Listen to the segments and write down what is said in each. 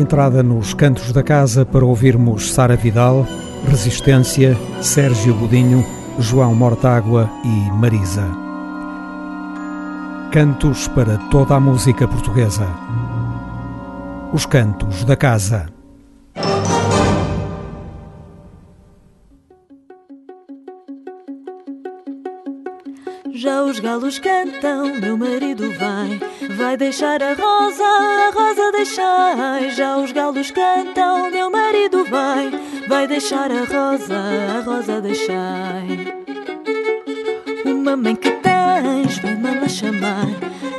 Entrada nos cantos da casa para ouvirmos Sara Vidal, Resistência, Sérgio Godinho, João Mortágua e Marisa. Cantos para toda a música portuguesa. Os Cantos da Casa. Já os galos cantam, meu marido vai, vai deixar a rosa, a rosa deixai. Já os galos cantam, meu marido vai, vai deixar a rosa, a rosa deixai. Uma mãe que tens, vem-me lá chamar.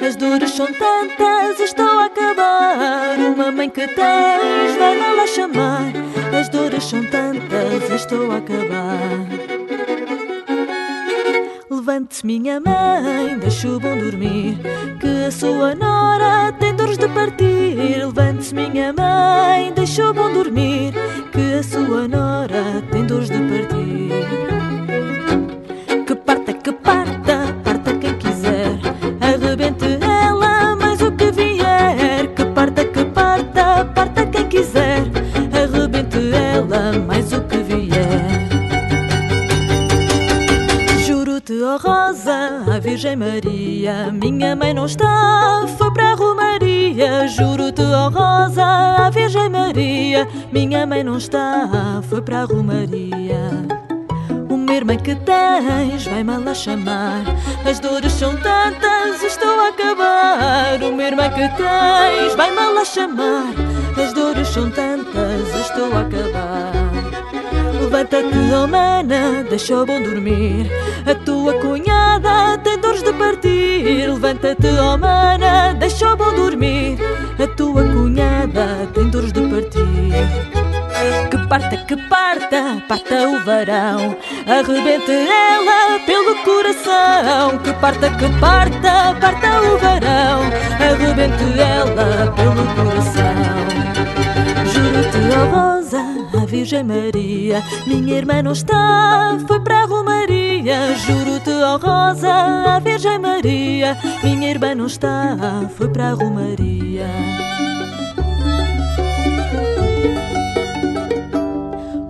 As dores são tantas, estou a acabar. Uma mãe que tens, vem-me lá chamar. As dores são tantas, estou a acabar. Levante-se, minha mãe, deixa o bom dormir, que a sua nora tem dores de partir. Levante-se, minha mãe, deixa o bom dormir, que a sua nora tem dores de partir. Virgem Maria, minha mãe não está, foi para a Romaria. Juro-te, ó Rosa, a Virgem Maria, minha mãe não está, foi para a Romaria. Irmã que tens, vai-me lá chamar. As dores são tantas, estou a acabar. Uma irmã que tens, vai-me lá chamar. As dores são tantas, estou a acabar. Levanta-te, oh mana, deixa o bom dormir. A tua cunhada tem dores de partir. Levanta-te, oh mana, deixa o bom dormir. A tua cunhada tem dores de partir. Que parta, que parta, parta o varão. Arrebente ela pelo coração. Que parta, que parta, parta o varão. Arrebente ela pelo coração. Juro-te, a Virgem Maria, minha irmã não está, foi para a Romaria. Juro-te, ó Rosa, a Virgem Maria, minha irmã não está, foi para a Romaria.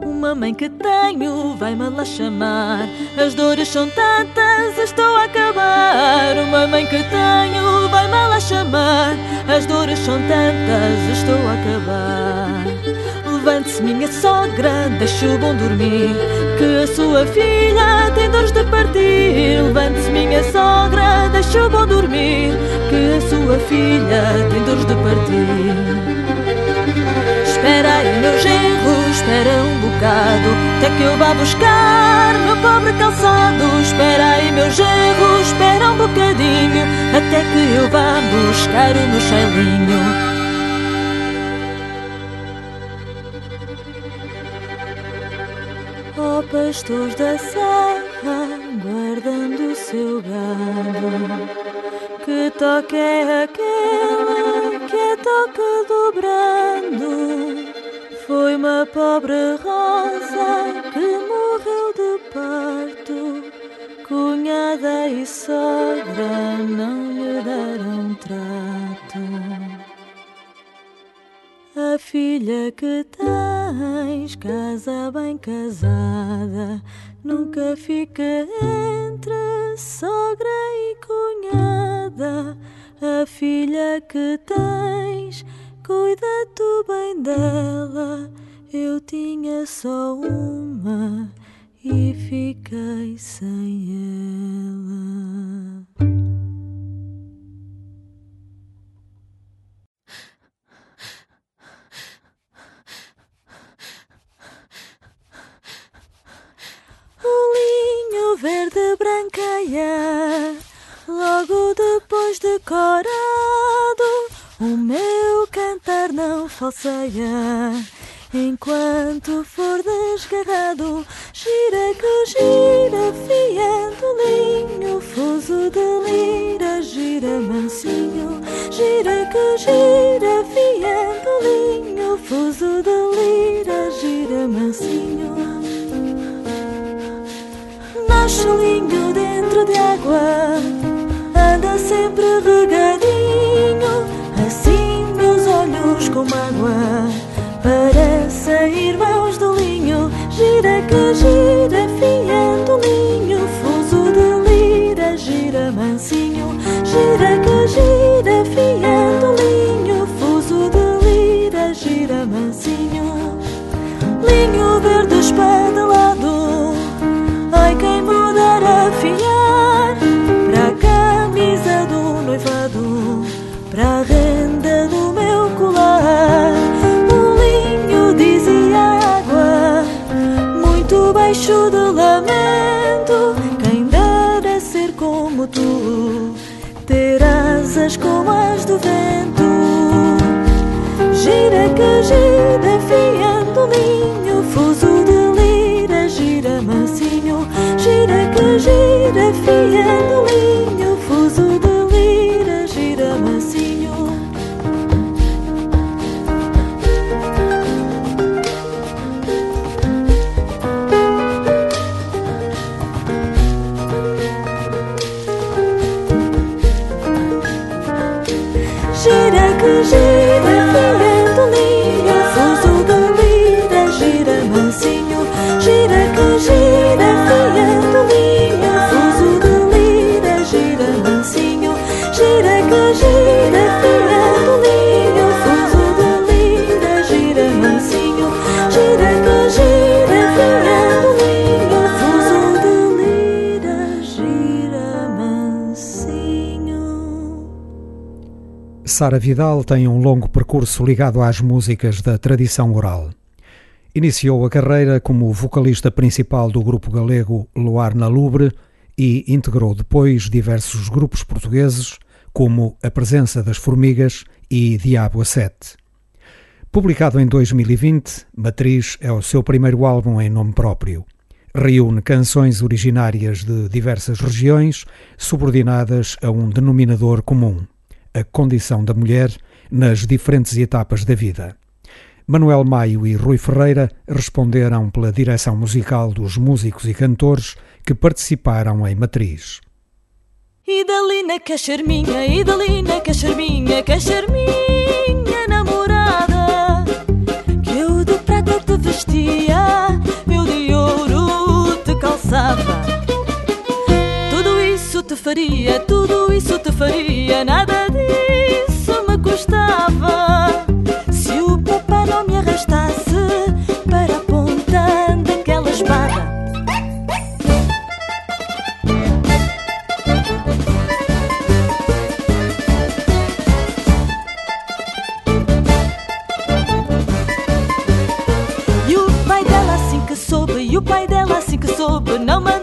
Uma mãe que tenho, vai-me lá chamar. As dores são tantas, estou a acabar. Uma mãe que tenho, vai-me lá chamar. As dores são tantas, estou a acabar. Levante-se, minha sogra, deixa o bom dormir. Que a sua filha tem dores de partir. Levante-se, minha sogra, deixa o bom dormir. Que a sua filha tem dores de partir. Espera aí, meu genro, espera um bocado Até que eu vá buscar meu pobre calçado Espera aí, meu genro, espera um bocadinho Até que eu vá buscar o meu chelinho Pastores da serra, guardando o seu gado. Que toque é aquele que é toque dobrando Foi uma pobre rosa que morreu de parto. Cunhada e sogra não lhe deram trato a filha que tens, casa bem casada, nunca fica entre sogra e cunhada. A filha que tens, cuida tu bem dela. Eu tinha só uma e fiquei sem ela. Linho verde branqueia Logo depois de corado O meu cantar não falseia. Enquanto for desgarrado Gira que gira fiando linho Fuso de lira gira mansinho. Gira que gira fiando linho Fuso de lira gira mansinho Linho dentro de água. Anda sempre regadinho Assim meus olhos com mágoa. Gira, irmãos do linho, gira que gira, fiando linho, fuso de lira, gira mansinho, gira que gira, fiando Sara Vidal tem um longo percurso ligado às músicas da tradição oral. Iniciou a carreira como vocalista principal do grupo galego Luar na Lubre e integrou depois diversos grupos portugueses, como A Presença das Formigas e Diabo a Sete. Publicado em 2020, Matriz é o seu primeiro álbum em nome próprio. Reúne canções originárias de diversas regiões, subordinadas a um denominador comum a condição da mulher nas diferentes etapas da vida. Manuel Maio e Rui Ferreira responderam pela direção musical dos músicos e cantores que participaram em Matriz. Idalina que é charminha, Idalina que é charminha, faria, tudo isso te faria, nada disso me custava. Se o papá não me arrastasse para a ponta daquela espada. E o pai dela assim que soube, e o pai dela assim que soube, não mandou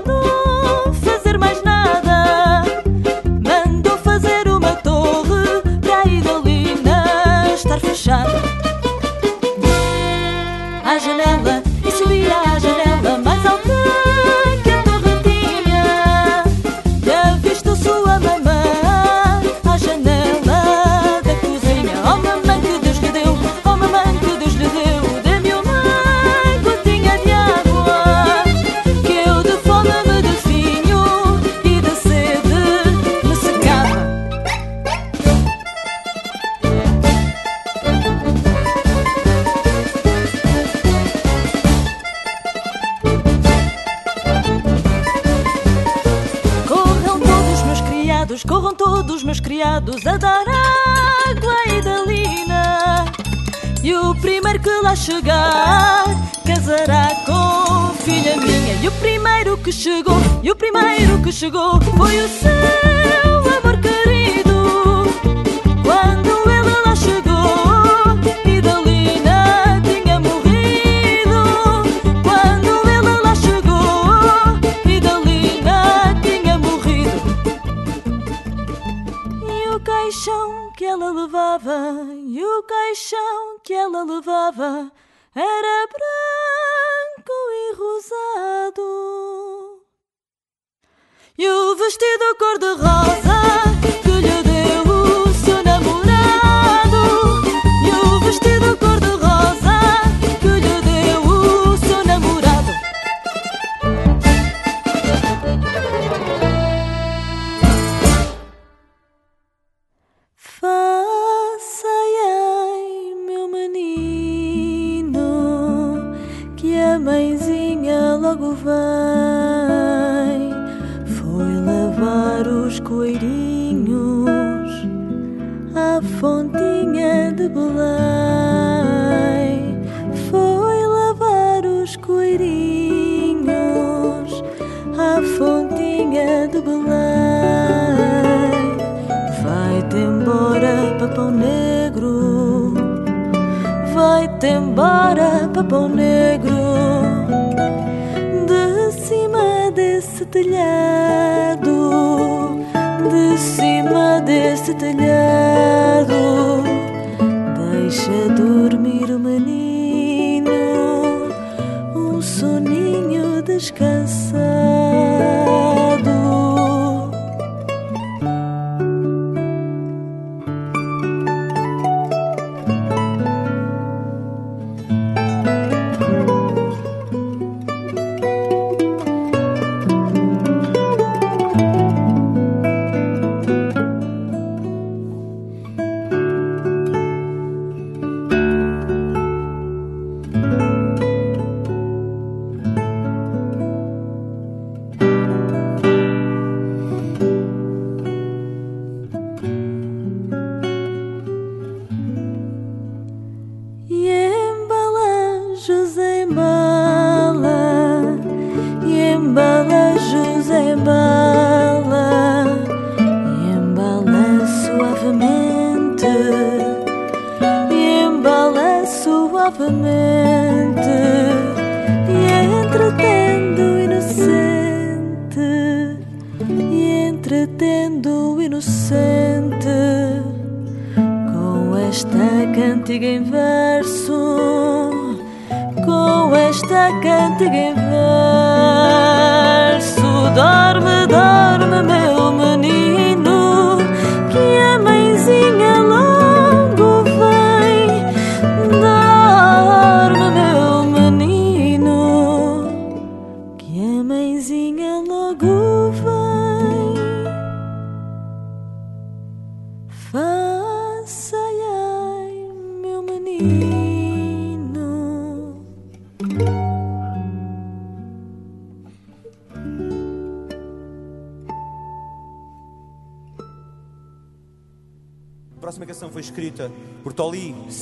deixa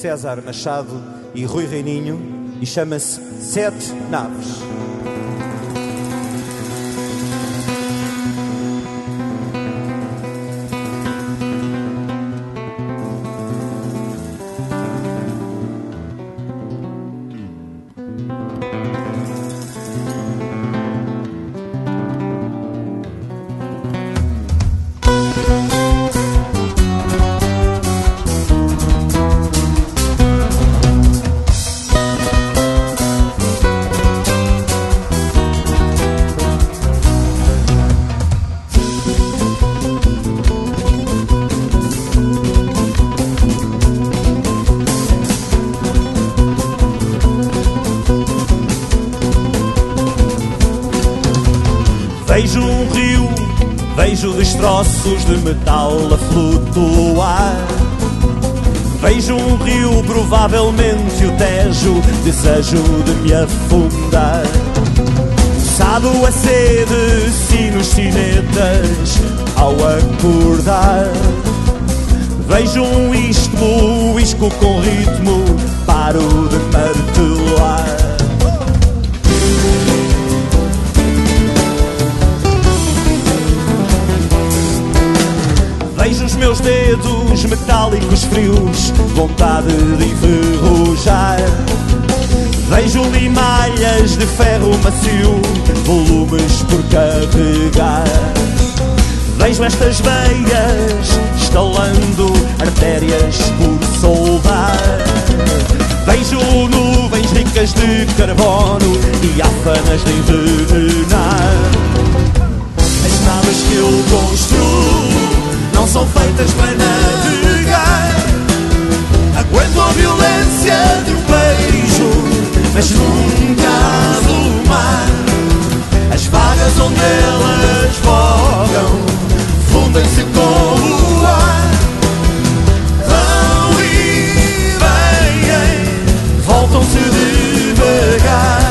César Machado e Rui Reininho e chama-se Sete Naves. Vejo um rio, vejo destroços de metal a flutuar. Vejo um rio, provavelmente o Tejo, desejo de me afundar. Sado a sede, sinos, sinetas, ao acordar. Vejo um isco, isco com ritmo, paro de martelar. Meus dedos metálicos frios, vontade de enferrujar. Vejo limalhas de ferro macio, volumes por carregar. Vejo estas veias estalando, artérias por soldar. Vejo nuvens ricas de carbono e áfanas de envenenar. As naves que eu construo são feitas para navegar. Aguento a violência de um beijo, mas nunca do mar. As vagas onde elas vogam fundem-se com o ar. Vão e vêm, voltam-se devagar.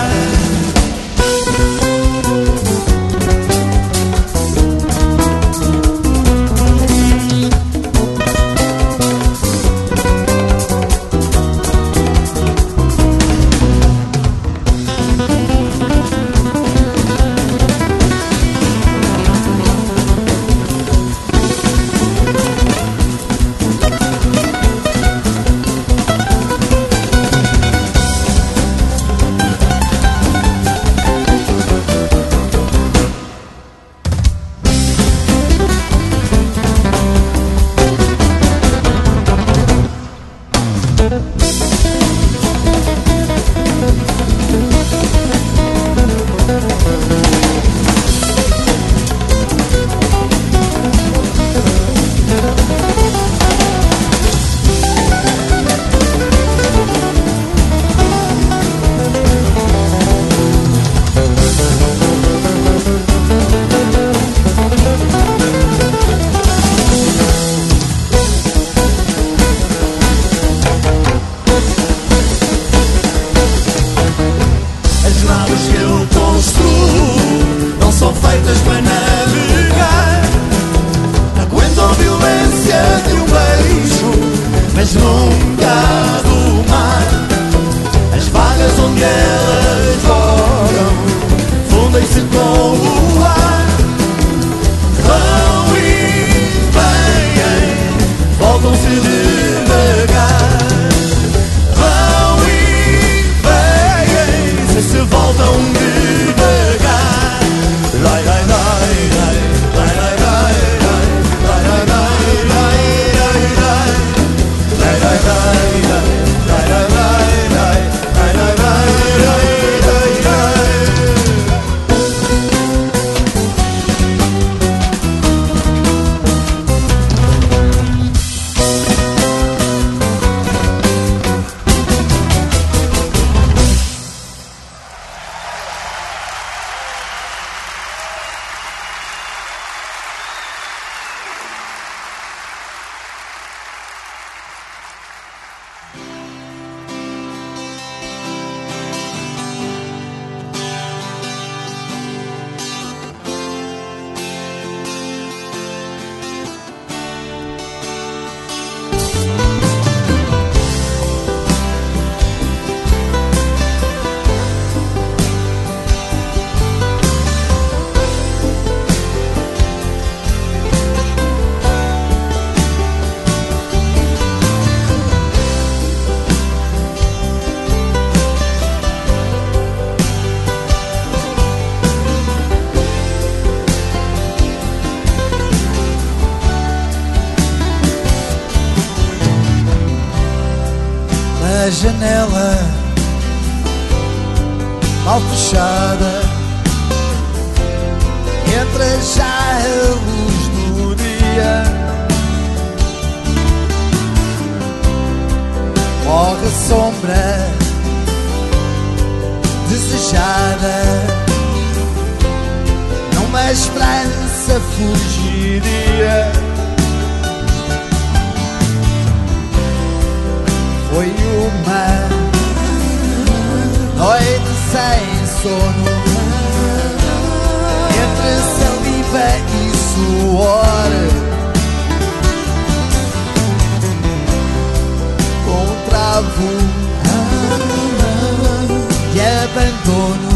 abandono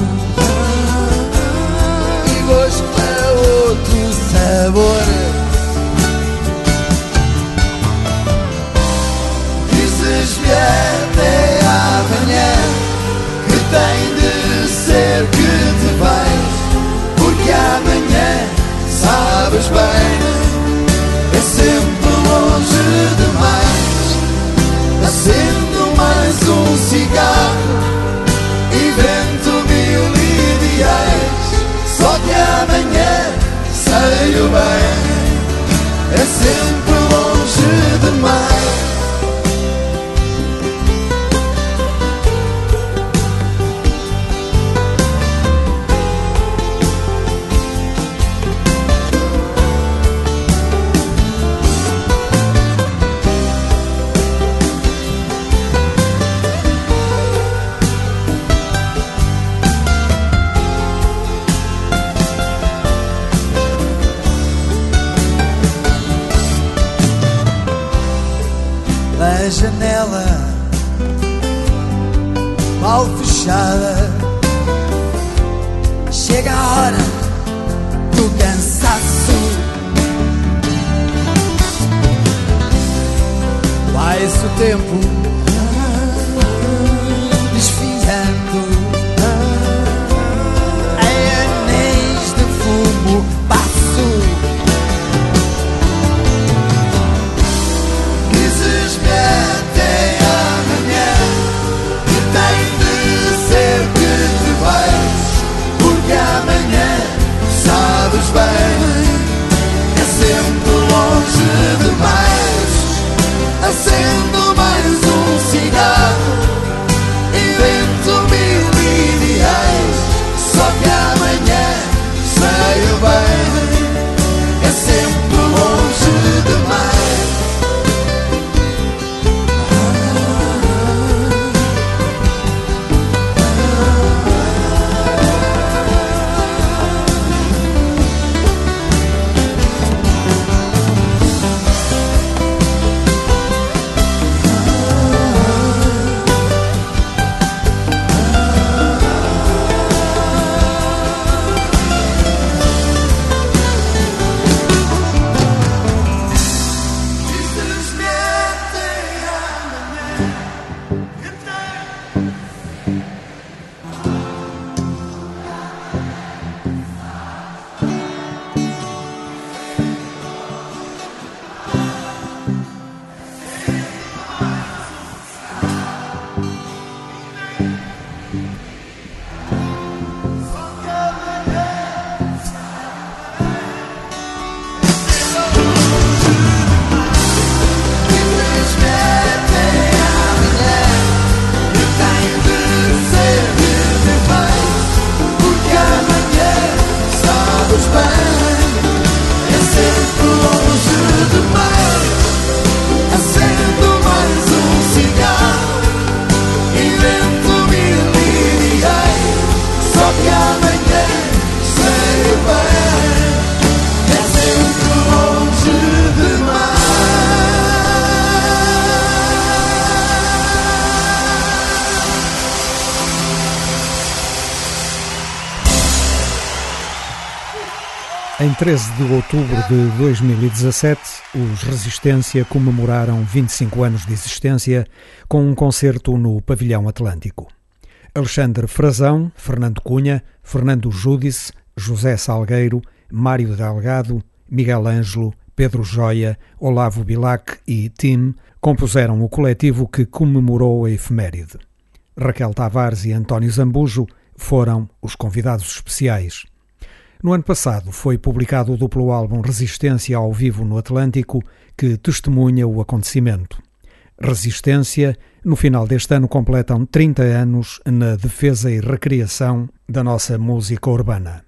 e gosto é outro sabor. Dizes-me até amanhã que tem de ser que te vais, porque amanhã sabes bem é sempre longe demais. Acendo mais um cigarro só que amanhã sei o bem, é sempre longe demais. fachada 13 de outubro de 2017, os Resistência comemoraram 25 anos de existência com um concerto no Pavilhão Atlântico. Alexandre Frazão, Fernando Cunha, Fernando Júdice, José Salgueiro, Mário Delgado, Miguel Ângelo, Pedro Joia, Olavo Bilac e Tim compuseram o coletivo que comemorou a efeméride. Raquel Tavares e António Zambujo foram os convidados especiais. No ano passado foi publicado o duplo álbum Resistência ao Vivo no Atlântico, que testemunha o acontecimento. Resistência, no final deste ano, completam 30 anos na defesa e recriação da nossa música urbana.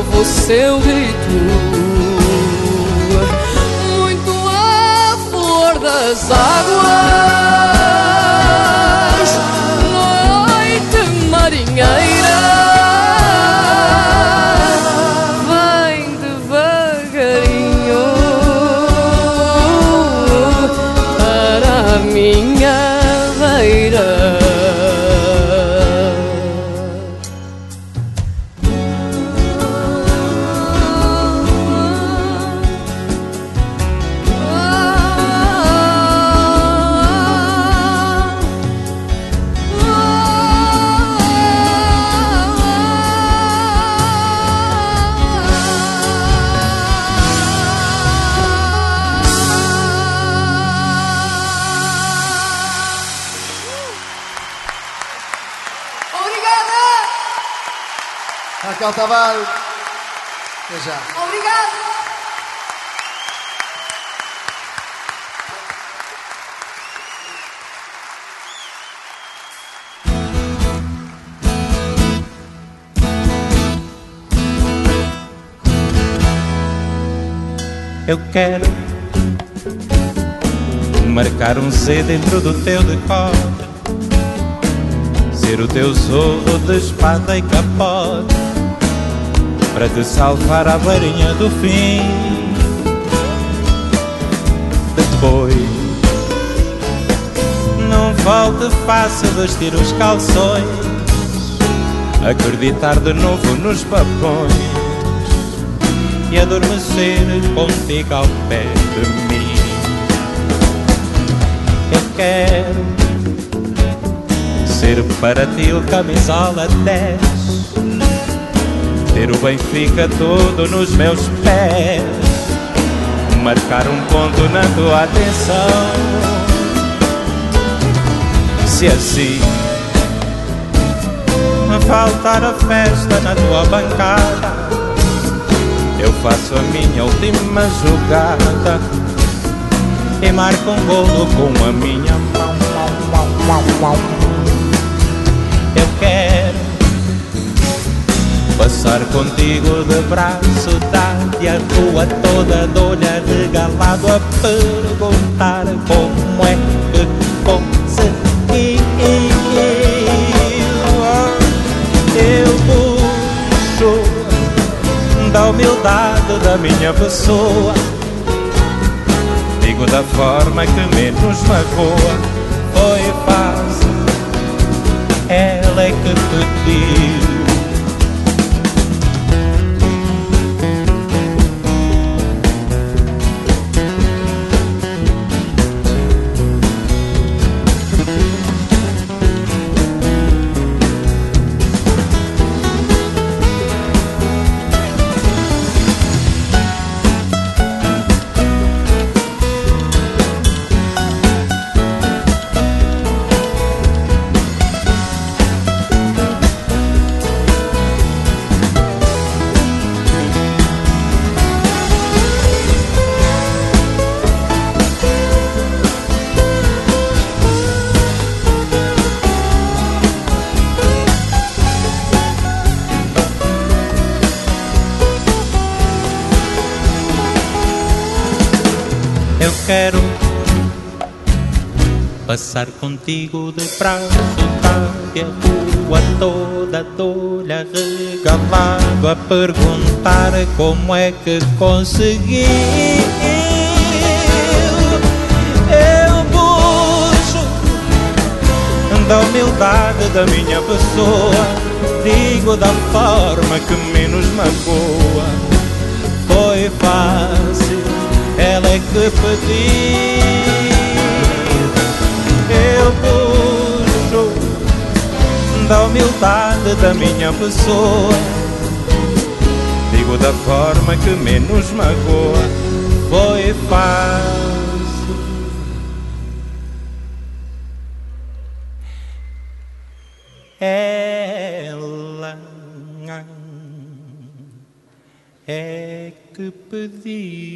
O seu rito. muito a flor das águas. Quero marcar um C dentro do teu decote, ser o teu zorro de espada e capote, para te salvar a varinha do fim. Depois, não volte fácil vestir os calções, acreditar de novo nos papões e adormecer contigo ao pé de mim. Eu quero ser para ti o camisola 10, ter o Benfica todo nos meus pés, marcar um ponto na tua atenção. Se assim faltar a festa na tua bancada eu faço a minha última jogada e marco um golo com a minha mão. Eu quero passar contigo de braço dado a rua toda de olhar regalado a perguntar como é que consegui. Da humildade da minha pessoa. Digo da forma que menos magoa. Foi fácil, ela é que pediu. quero passar contigo de prazo tarde a rua toda regalado a perguntar como é que consegui eu puxo da humildade da minha pessoa digo da forma que menos magoa foi fácil ela é que pediu. Puxo da humildade da minha pessoa. Digo da forma que menos magoa. Foi fácil. Ela é que pediu.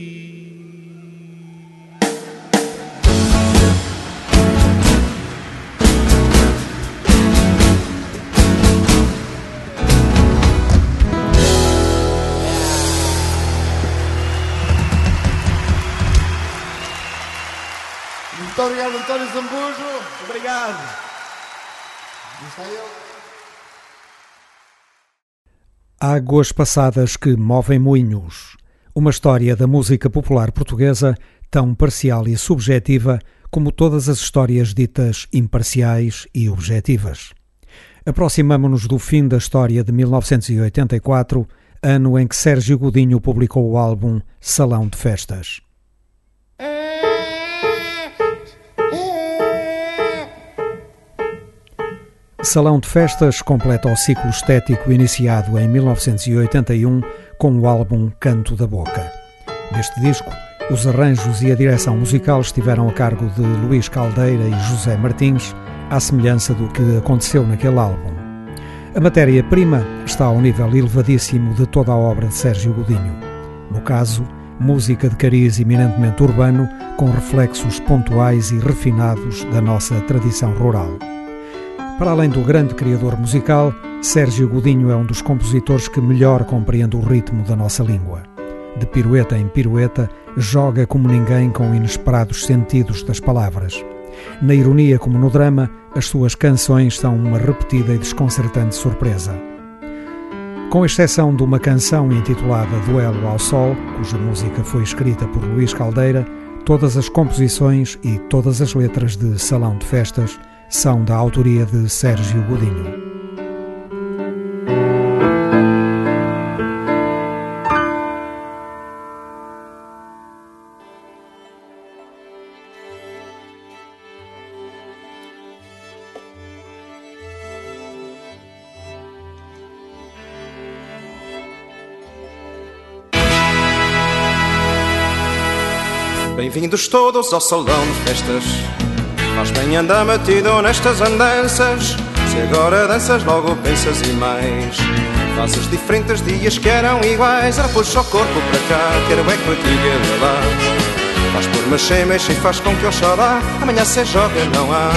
Águas passadas que movem moinhos. Uma história da música popular portuguesa tão parcial e subjetiva como todas as histórias ditas imparciais e objetivas. Aproximamo-nos do fim da história de 1984, ano em que Sérgio Godinho publicou o álbum Salão de Festas. Salão de Festas completa o ciclo estético iniciado em 1981 com o álbum Canto da Boca. Neste disco, os arranjos e a direção musical estiveram a cargo de Luís Caldeira e José Martins, à semelhança do que aconteceu naquele álbum. A matéria-prima está ao nível elevadíssimo de toda a obra de Sérgio Godinho. No caso, música de cariz eminentemente urbano, com reflexos pontuais e refinados da nossa tradição rural. Para além do grande criador musical, Sérgio Godinho é um dos compositores que melhor compreende o ritmo da nossa língua. De pirueta em pirueta, joga como ninguém com inesperados sentidos das palavras. Na ironia como no drama, as suas canções são uma repetida e desconcertante surpresa. Com exceção de uma canção intitulada Duelo ao Sol, cuja música foi escrita por Luís Caldeira, todas as composições e todas as letras de Salão de Festas são da autoria de Sérgio Godinho. Bem-vindos todos ao salão de festas. Nós bem andar metido nestas andanças. Se agora danças, logo pensas e mais. Fazes diferentes dias que eram iguais. Ora, puxa o corpo para cá, quero é que diga de lá. Faz por mexer, mexe e faz com que eu chora. Amanhã se joga, não há.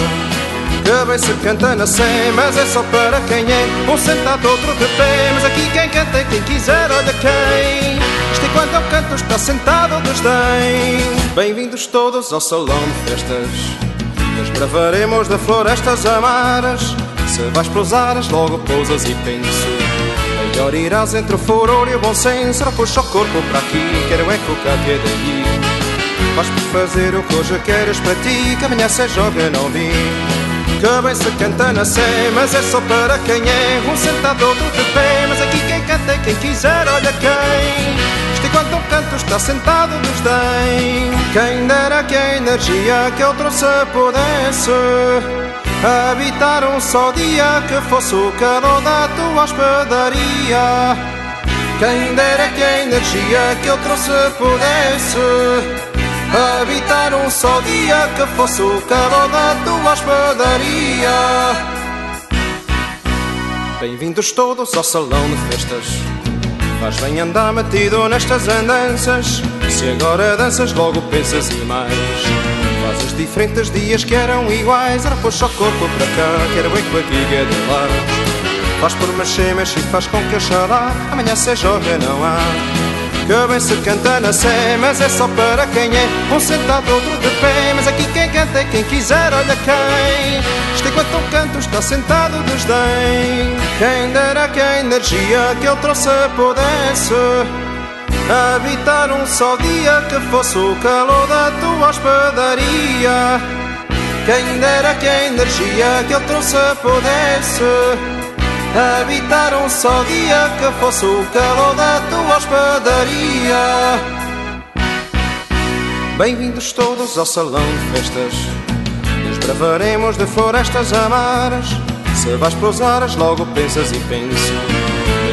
Cabeça canta na sé, mas é só para quem é. Um sentado, outro de pé. Mas aqui quem canta é quem quiser, olha quem. Isto enquanto eu canto está sentado desdém. Bem-vindos todos ao salão de festas. Desbravaremos de florestas amaras. Se vais pousares, logo pousas e penso. Melhor irás entre o furor e o bom senso. Ora, puxa o corpo para aqui, quero é é daí. Vais por fazer o que hoje queres para ti, que amanhã se joga, não vi. Que bem se canta na mas é só para quem é. Um sentado, outro de pé, mas aqui quem canta é quem quiser, olha quem. Isto enquanto um canto está sentado desdém. Quem dera que a energia que eu trouxe pudesse habitar um só dia que fosse o calor da tua hospedaria. Quem dera que a energia que eu trouxe pudesse habitar um só dia que fosse o calor da tua hospedaria. Bem-vindos todos ao salão de festas. Faz bem andar metido nestas andanças. Se agora danças, logo pensas e mais. Fazes diferentes dias que eram iguais. Ora, puxa o corpo para cá, quero bem que a diga de lá. Faz por mexer, mexe e faz com que eu chorar. Amanhã se joga, não há. Que bem se canta na sé, mas é só para quem é Um sentado, outro de pé, mas aqui quem canta é quem quiser, olha quem. Isto enquanto um canto está sentado desdém Quem dera que a energia que ele trouxe pudesse Habitar um só dia que fosse o calor da tua hospedaria. Quem dera que a energia que ele trouxe pudesse Habitar um só dia que fosse o calor da tua hospedaria. Bem-vindos todos ao salão de festas. Desbravaremos de florestas amaras. Se vais pousares, logo pensas e penso.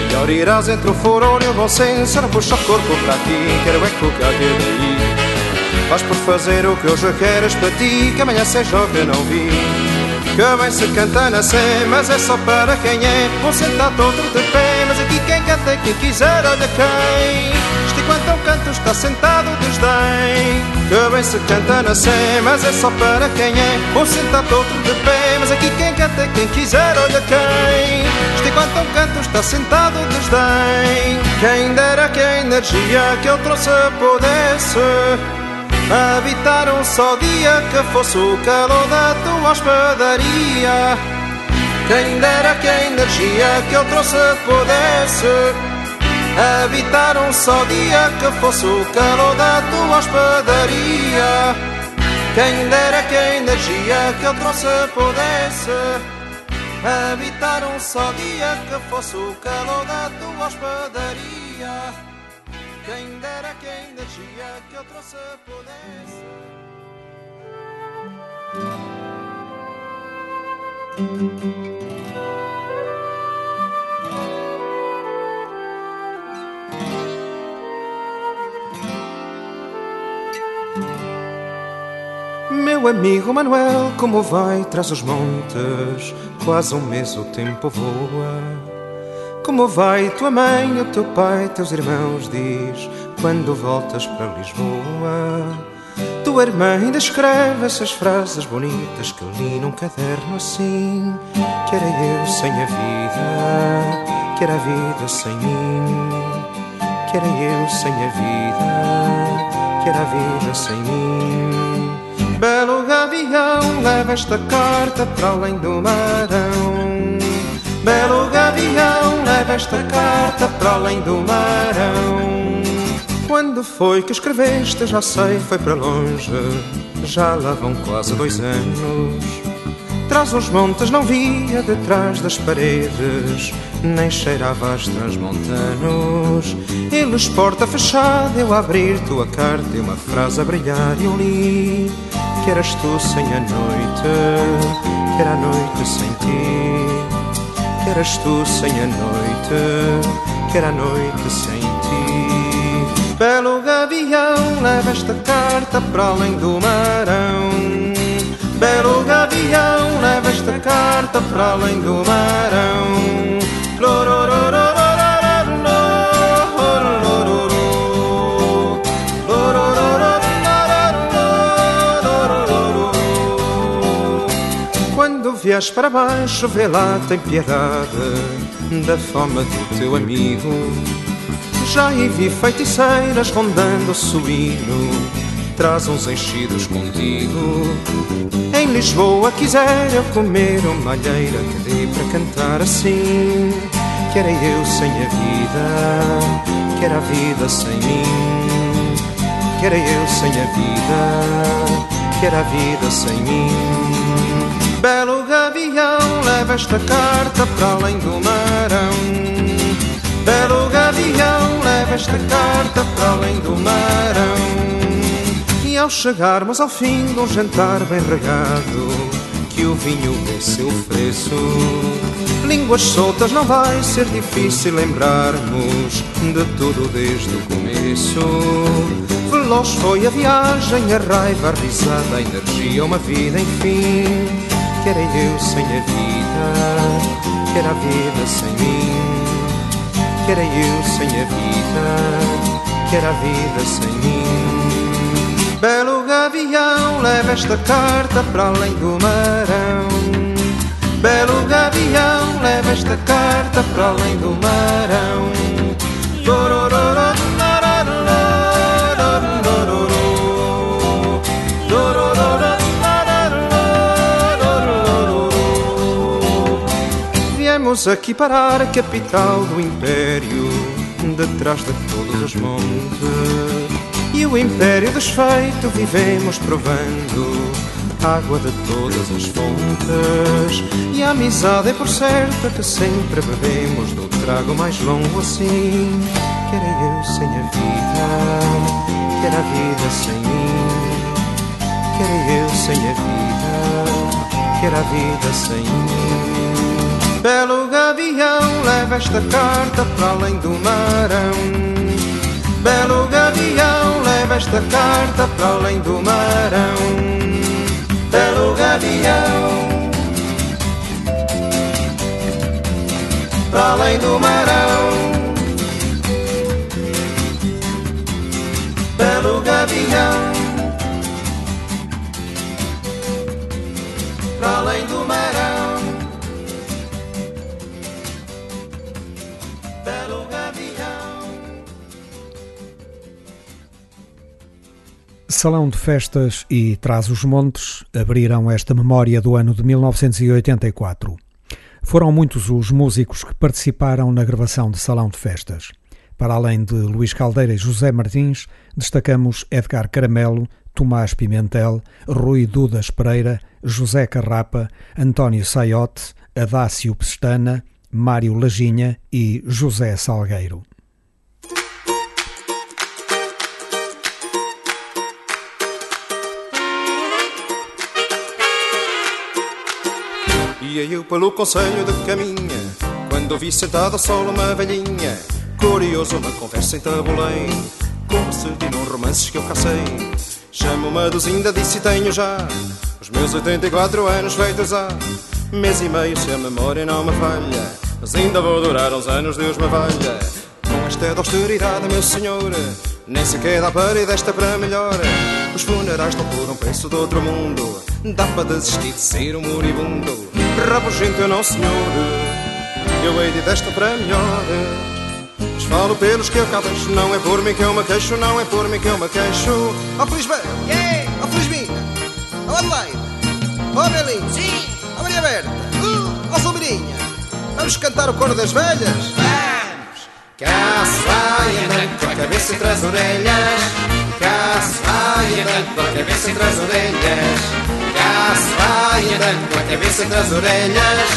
Melhor irás entre o furor e o bom senso. Não puxa o corpo para ti, quero é que o daí. Vais por fazer o que hoje queres para ti, que amanhã se joga, não vi. Que bem se canta na sé, mas é só para quem é. Um sentado, outro de pé, mas aqui quem canta é quem quiser, olha quem. Isto enquanto um canto está sentado desdém Que bem se canta na sé, mas é só para quem é. Um sentado, outro de pé, mas aqui quem canta é quem quiser, olha quem. Isto enquanto um canto está sentado desdém Quem dera que a energia que eu trouxe pudesse Habitar um só dia que fosse o calor da tua hospedaria. Quem dera que a energia que eu trouxe pudesse habitar um só dia que fosse o calor da tua hospedaria. Quem dera que a energia que eu trouxe pudesse habitar um só dia que fosse o calor da tua hospedaria. Quem dera que a energia que eu trouxe pudesse. Meu amigo Manuel, como vai? Traz os montes, quase um mês o tempo voa. Como vai tua mãe, o teu pai, teus irmãos? Diz quando voltas para Lisboa. Tua irmã ainda escreve essas frases bonitas que li num caderno assim. Que era eu sem a vida, que era a vida sem mim. Que era eu sem a vida, que era a vida sem mim. Belo gavião, leva esta carta para além do marão. Belo gavião, leva esta carta para além do marão. Quando foi que escreveste? Já sei, foi para longe. Já lá vão quase dois anos. Traz os montes não via detrás das paredes, nem cheirava as transmontanos. Eles porta fechada, eu abrir tua carta e uma frase a brilhar eu li que eras tu sem a noite, que era a noite sem ti, que eras tu sem a noite, que era a noite sem ti. Belo gavião, leva esta carta para além do marão. Belo gavião, leva esta carta para além do marão. Lororororo. Vies para baixo, vê lá, tem piedade da fome do teu amigo. Já vi feiticeiras rondando o suíno, traz uns enchidos contigo. Em Lisboa quiser eu comer uma alheira que dê para cantar assim. Que era eu sem a vida, que era a vida sem mim. Que era eu sem a vida, que era a vida sem mim. Belo leva esta carta para além do marão. Belo gavião, leva esta carta para além do marão. E ao chegarmos ao fim de um jantar bem regado, que o vinho desceu fresco. Línguas soltas não vai ser difícil lembrarmos de tudo desde o começo. Veloz foi a viagem, a raiva, a risada, a energia, uma vida, enfim que era eu sem a vida, que era a vida sem mim, que era eu sem a vida, que era a vida sem mim. Belo gavião, leva esta carta para além do marão. Belo gavião, leva esta carta para além do marão. Aqui parar a capital do império, detrás de todos os montes. E o império desfeito vivemos provando água de todas as fontes. E a amizade é por certo que sempre bebemos do trago mais longo assim. Que era eu sem a vida, que era a vida sem mim. Que era eu sem a vida, que era a vida sem mim. Belo gavião, leva esta carta para além do marão. Belo gavião, leva esta carta para além do marão. Belo gavião, para além do marão. Belo gavião, para além Salão de Festas e Traz os Montes abriram esta memória do ano de 1984. Foram muitos os músicos que participaram na gravação de Salão de Festas. Para além de Luís Caldeira e José Martins, destacamos Edgar Caramelo, Tomás Pimentel, Rui Dudas Pereira, José Carrapa, António Saiote, Adácio Pestana, Mário Lajinha e José Salgueiro. Ia eu pelo conselho de caminha Quando vi sentada ao sol uma velhinha Curioso uma conversa entabulei Como se dinom romances que eu cacei. Chamo-me Duzinda, disse tenho já Os meus 84 anos feitos há Mês e meio se a memória não me falha Mas ainda vou durar uns anos, Deus me valha. Com esta austeridade, meu senhor Nem sequer dá para ir desta para melhor. Os funerais estão por um preço do outro mundo Dá para desistir de ser um moribundo Rabugento não senhor. Eu hei de desta para melhor. Mas falo pelos que eu cá deixo. Não é por mim que eu me queixo Não é por mim que eu me queixo. Ó oh, Felisbel yeah. Ó oh, Felisbina Ó oh, Adelaide. Ó oh, Belinho Sim. Ó oh, Maria Berta. Uh. Ó oh, Sombrinha Vamos cantar o coro das velhas? Vamos. Cá se vai andando com a cabeça entre as orelhas. Cá se vai andando com a cabeça entre as orelhas. Cá se vai andando com a cabeça entre as orelhas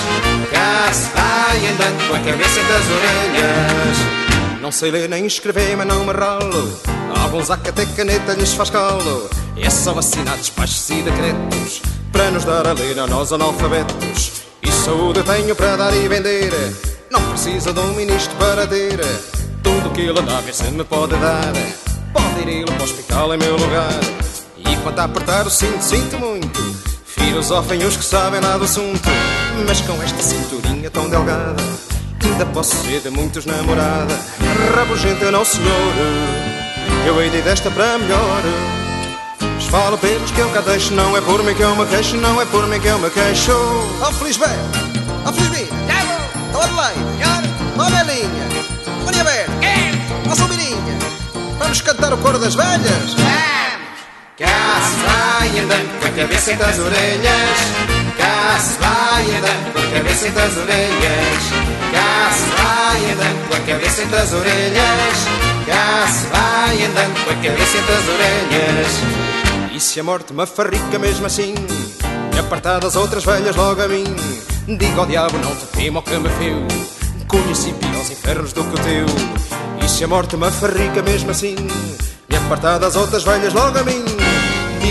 Cá se vai andando com a cabeça entre as orelhas não sei ler nem escrever, mas não me ralo. Alguns há que até caneta lhes faz calo. E são vacinados, baixos e decretos para nos dar a ler a nós analfabetos. E saúde tenho para dar e vender. Não precisa de um ministro para ter tudo que ele a ver se me pode dar. Pode ir ele para o hospital em meu lugar. E quanto a apertar o cinto, sinto muito. Filosofem os que sabem nada do assunto. Mas com esta cinturinha tão delgada Ainda posso ser de muitos namorada. Rabugenta não senhor. Eu hei de desta para melhor. Mas falo pelos que eu cá deixo Não é por mim que eu me queixo Não é por mim que eu me queixo. Ó oh, Felisbel Ó oh, Felisbina Ó Adelaide. Ó Belinha. Maria Berta Ó Sombrinha Vamos cantar o coro das velhas. Vamos Cá se vai andando com a cabeça entre as orelhas. Cá se vai andando com a cabeça entre as orelhas. Cá se vai andando com a cabeça entre as orelhas. Cá se vai andando com a cabeça entre as orelhas. E se a morte me farrica mesmo assim E apartadas outras velhas logo a mim Digo ao diabo não te temo que me fio. Conheci piores infernos do que o teu. E se a morte me farrica mesmo assim E apartadas outras velhas logo a mim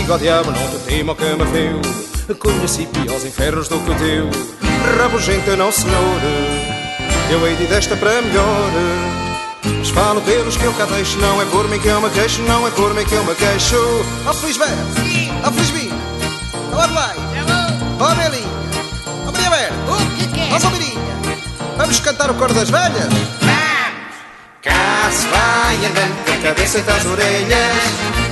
Digo ao diabo não te temo que me fio Conheci piores infernos do que o teu. Rabugento não senhor. Eu hei de desta para melhor. Mas falo pelos que eu cá deixo. Não é por mim que eu me queixo Não é por mim que eu me queixo. Ó oh, Felisbel Sim Ó oh, Felisbina Ó oh, Adelaide Ó oh, Belinha Ó oh, Maria que quer? Ó oh, Vamos cantar o coro das velhas? Vamos! Cá se vai andando com a cabeça entre as orelhas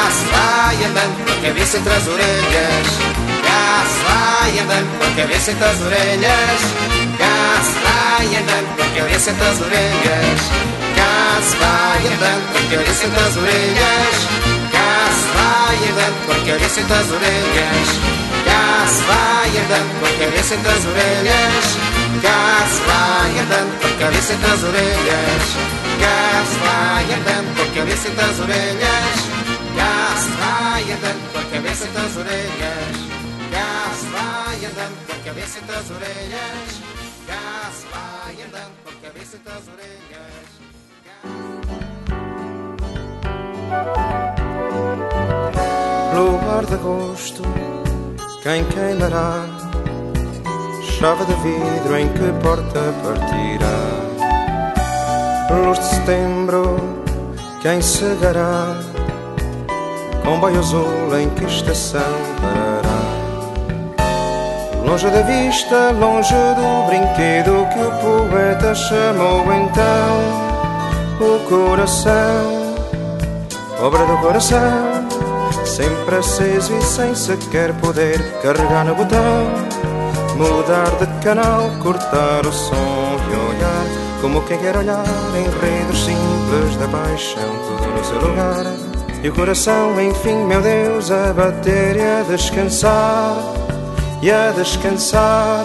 Cá se vai andando com a cabeça entre as orelhas. Cá se vai andando com a cabeça entre as orelhas. Cá se vai andando com a cabeça entre as orelhas. Cá se vai andando com a cabeça entre as orelhas. Cá se vai andando com a cabeça entre as orelhas. Cá se vai andando com a cabeça entre as orelhas. Cá se vai andando com a cabeça entre as orelhas. Cá se vai andando com a cabeça entre as orelhas Cá vai andando com a cabeça entre as orelhas Cá vai andando com a cabeça entre as orelhas Cá vai andando com a cabeça entre as orelhas Luar de agosto, quem queimará? Chave de vidro em que porta partirá? Luz de setembro, quem cegará? Comboio azul em que estação parará? Longe da vista, longe do brinquedo que o poeta chamou então o coração, obra do coração, sempre aceso e sem sequer poder carregar no botão, mudar de canal, cortar o som e olhar como quem quer olhar enredos simples da paixão, tudo no seu lugar. E o coração, enfim, meu Deus, a bater e a descansar, e a descansar,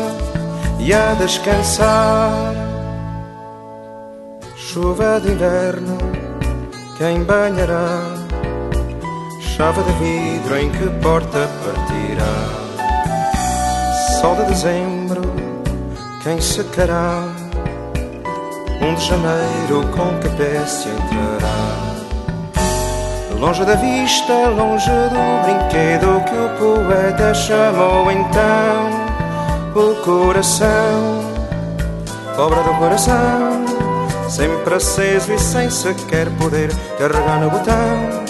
e a descansar. Chuva de inverno, quem banhará? Chave de vidro em que porta partirá? Sol de dezembro, quem secará? Um de janeiro com que peste entrará? Longe da vista, longe do brinquedo que o poeta chamou então o coração, obra do coração, sempre aceso e sem sequer poder carregar no botão,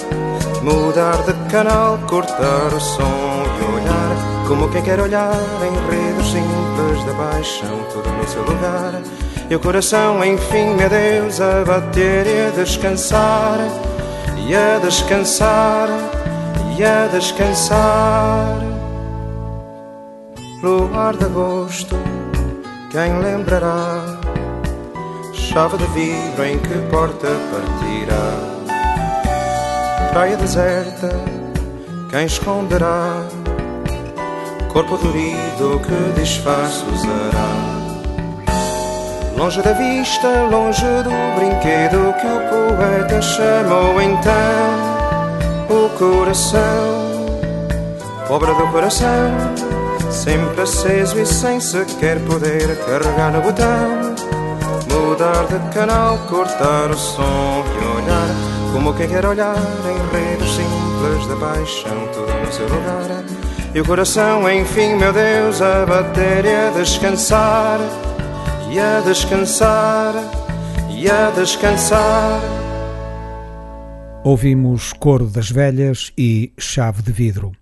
mudar de canal, cortar o som e olhar Como quem quer olhar em redes simples da paixão, tudo no seu lugar. E o coração, enfim, meu Deus, a bater e a descansar, e a descansar, e a descansar. Luar de agosto, quem lembrará? Chave de vidro em que porta partirá? Praia deserta, quem esconderá? Corpo dorido que disfarce usará? Longe da vista, longe do brinquedo que o poeta chamou então o coração, pobre do coração, sempre aceso e sem sequer poder carregar no botão, mudar de canal, cortar o som e olhar como quem quer olhar em redes simples da paixão, tudo no seu lugar. E o coração, enfim, meu Deus, a bater e a descansar e a descansar, e a descansar. Ouvimos Coro das Velhas e Chave de Vidro.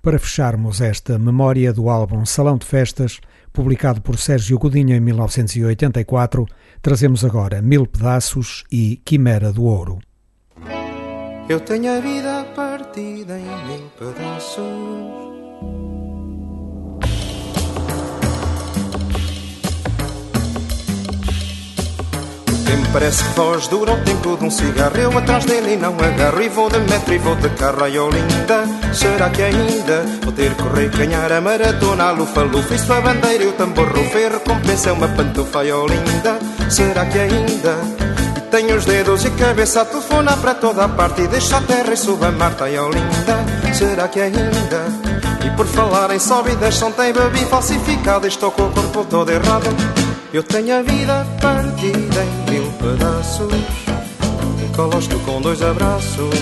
Para fecharmos esta memória do álbum Salão de Festas, publicado por Sérgio Godinho em 1984, trazemos agora Mil Pedaços e Quimera do Ouro. Eu tenho a vida partida em mil pedaços. Tempo parece que foge, dura o tempo de um cigarro. Eu atrás dele e não agarro. E vou de metro e vou de carro, ai oh linda. Será que ainda vou ter que correr, ganhar a maratona, a lufa-lufa? Isso a bandeira e o tambor rufa. E recompensa é uma pantufa, ai oh linda. Será que ainda? E tenho os dedos e cabeça a telefonar para toda a parte. E deixa a terra e suba a Marta, ai oh linda. Será que ainda? E por falar em sobe e deixam tem bebi falsificado. Estou com o corpo todo errado. Eu tenho a vida partida em mil pedaços. Colosto com dois abraços.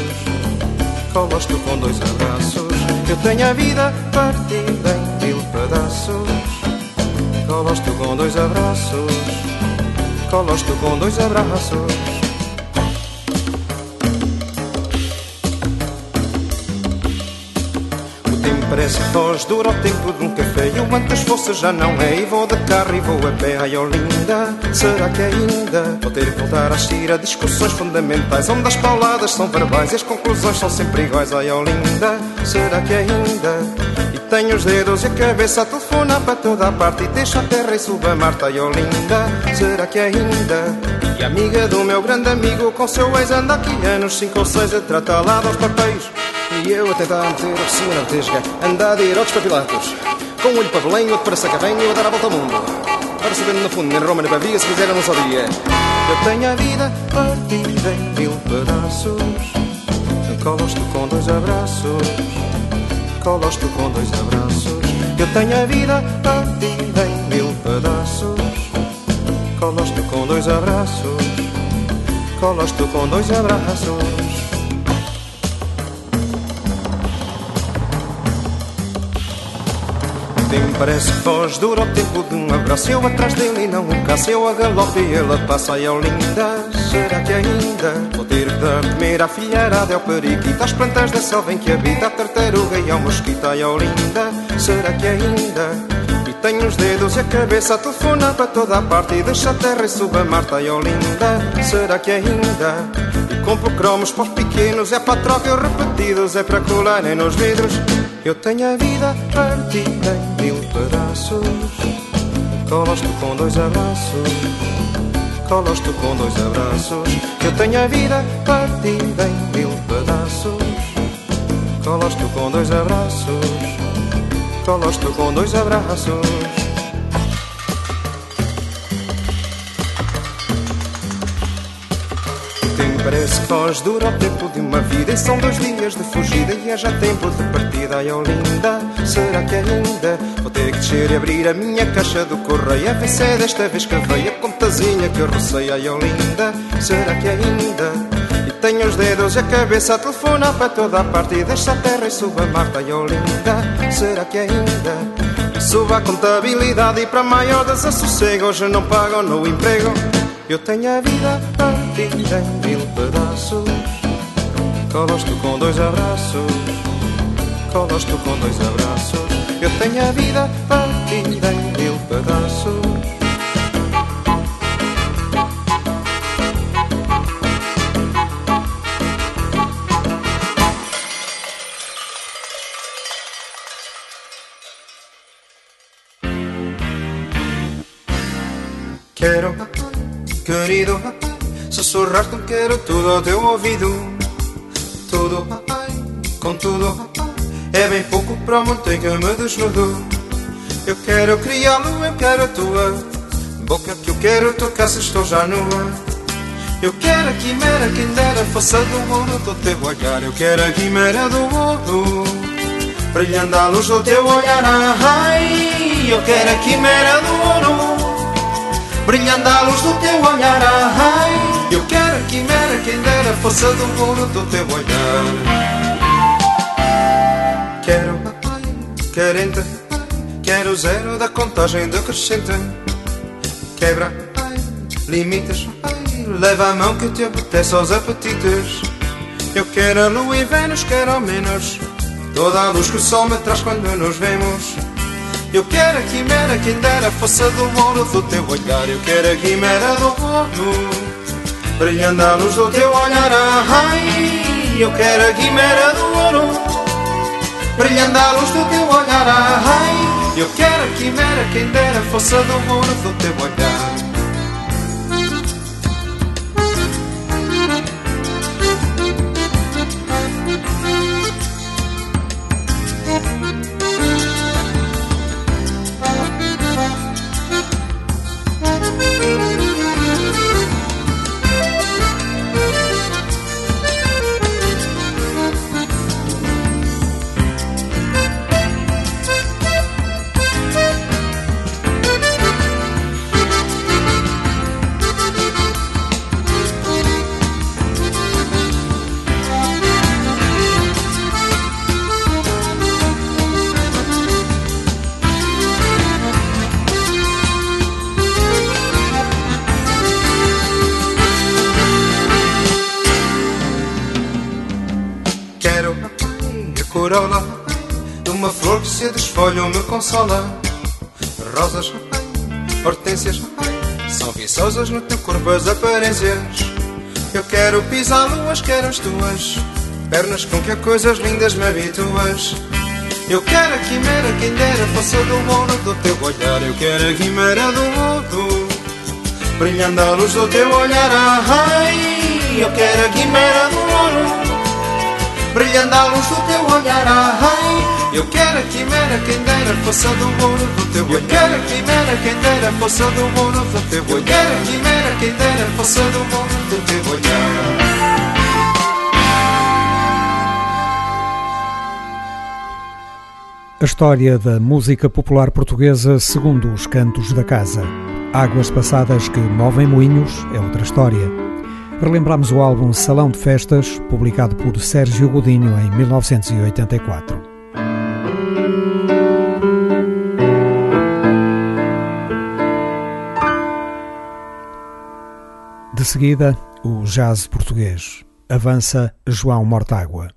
Colosto com dois abraços. Eu tenho a vida partida em mil pedaços. Colosto com dois abraços. Colosto com dois abraços. Parece foge, dura o tempo de um café. E o antes fosse já não é. E vou de carro e vou a pé, ai oh linda Será que ainda vou ter que voltar a assistir a discussões fundamentais? Onde as pauladas são verbais e as conclusões são sempre iguais? Ai oh linda, será que ainda? E tenho os dedos e a cabeça a telefonar para toda a parte. E deixa a terra e suba a Marta, ai oh linda Será que ainda? E amiga do meu grande amigo com seu ex anda aqui anos cinco ou seis a tratar lá dos papéis e eu a tentar meter a focinha na andar de ir aos papilatos, com um olho para Belém, outro para Sacavém e a dar a volta ao mundo. Para saber no fundo, nem Roma nem Pavia, se quiser num só dia. Eu tenho a vida partida em mil pedaços, colas-te com dois abraços, colas-te com dois abraços. Eu tenho a vida partida em mil pedaços, colas-te com dois abraços, colas-te com dois abraços. Tempo parece foge Dura o tempo de um abraço. Eu atrás dele e não um caço Eu a galope e ela passa e ao linda. Será que ainda vou ter que dar comer à ao periquito Às plantas da selva em que habita. A tartaruga e ao mosquito Ai ao linda. Será que ainda? E tenho os dedos e a cabeça. A telefonar para toda a parte. E deixa a terra e suba a Marta Ai ao linda. Será que ainda? E compro cromos para os pequenos. É para troca e repetidos É para colarem nos vidros eu tenho a vida partida em mil pedaços. Colas-te com dois abraços. Colas-te com dois abraços. Eu tenho a vida partida em mil pedaços. Colas-te com dois abraços. Colas-te com dois abraços. Parece que foge, dura o tempo de uma vida. E são dois dias de fugida e é já tempo de partida. Ai, oh linda, será que ainda Vou ter que descer e abrir a minha caixa do correio. A ver se é desta vez que veio a contazinha que eu rocei. Ai, oh linda, será que ainda E tenho os dedos e a cabeça a telefonar para toda a parte. E deixa a terra e suba a Marta. Ai, oh linda, será que ainda Suba a contabilidade e para maior desassossego Hoje não pagam no emprego. Eu tenho a vida partida em mil pedaços. Colas-te com dois abraços. Colas-te com dois abraços. Eu tenho a vida partida em mil pedaços. Quero, querido, sussurrar-te quero tudo ao teu ouvido. Tudo, com tudo, é bem pouco para o monte que me desnudo. Eu quero criá-lo, eu quero a tua boca que eu quero tocar se estou já nua. Eu quero a quimera, quem dera fosse do ouro do teu olhar. Eu quero a quimera do ouro, brilhando à luz do teu olhar. Ai, eu quero a quimera do ouro brilhando à luz do teu olhar. Ai, eu quero a quimera, quem dera a força do ouro do teu olhar. Quero, ai, querente, quero zero da contagem decrescente. Quebra, ai, limites, leva a mão que te apetece aos apetites. Eu quero a lua e Vênus, quero ao menos toda a luz que o sol me traz quando nos vemos. Eu quero a quimera, quem dera fosse do ouro do teu olhar. Eu quero a quimera do ouro, brilhando à luz do teu olhar. Ai, eu quero a quimera do ouro, brilhando à luz do teu olhar. Ai, eu quero a quimera, quem dera fosse do ouro do teu olhar. Ou me consola. Rosas, hortênsias, são viçosas no teu corpo as aparências. Eu quero pisar luas, quero as tuas pernas com que a coisas lindas me habituas. Eu quero a quimera, quem dera fosse do ouro do teu olhar. Eu quero a quimera do ouro, brilhando à luz do teu olhar. Ai, eu quero a quimera do ouro brilhando à luz do teu olhar. Ai, eu quero a quimera, quem dera fosse do ouro do teu olhar. Eu quero a quimera, quem dera fosse do ouro do teu olhar. Eu quero a quimera, quem dera fosse do ouro do teu olhar. A história da música popular portuguesa segundo os cantos da casa. Águas passadas que movem moinhos é outra história. Relembramos o álbum Salão de Festas, publicado por Sérgio Godinho em 1984. De seguida, o jazz português. Avança João Mortágua.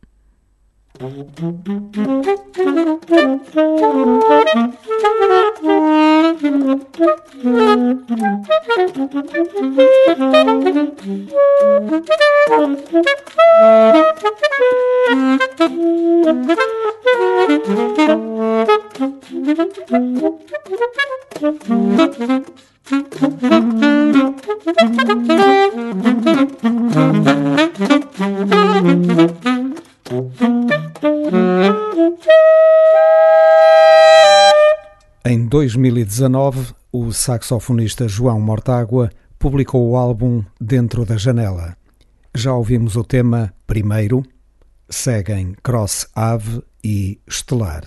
Em 2019, o saxofonista João Mortágua publicou o álbum Dentro da Janela. Já ouvimos o tema primeiro, seguem Cross Ave e Estelar.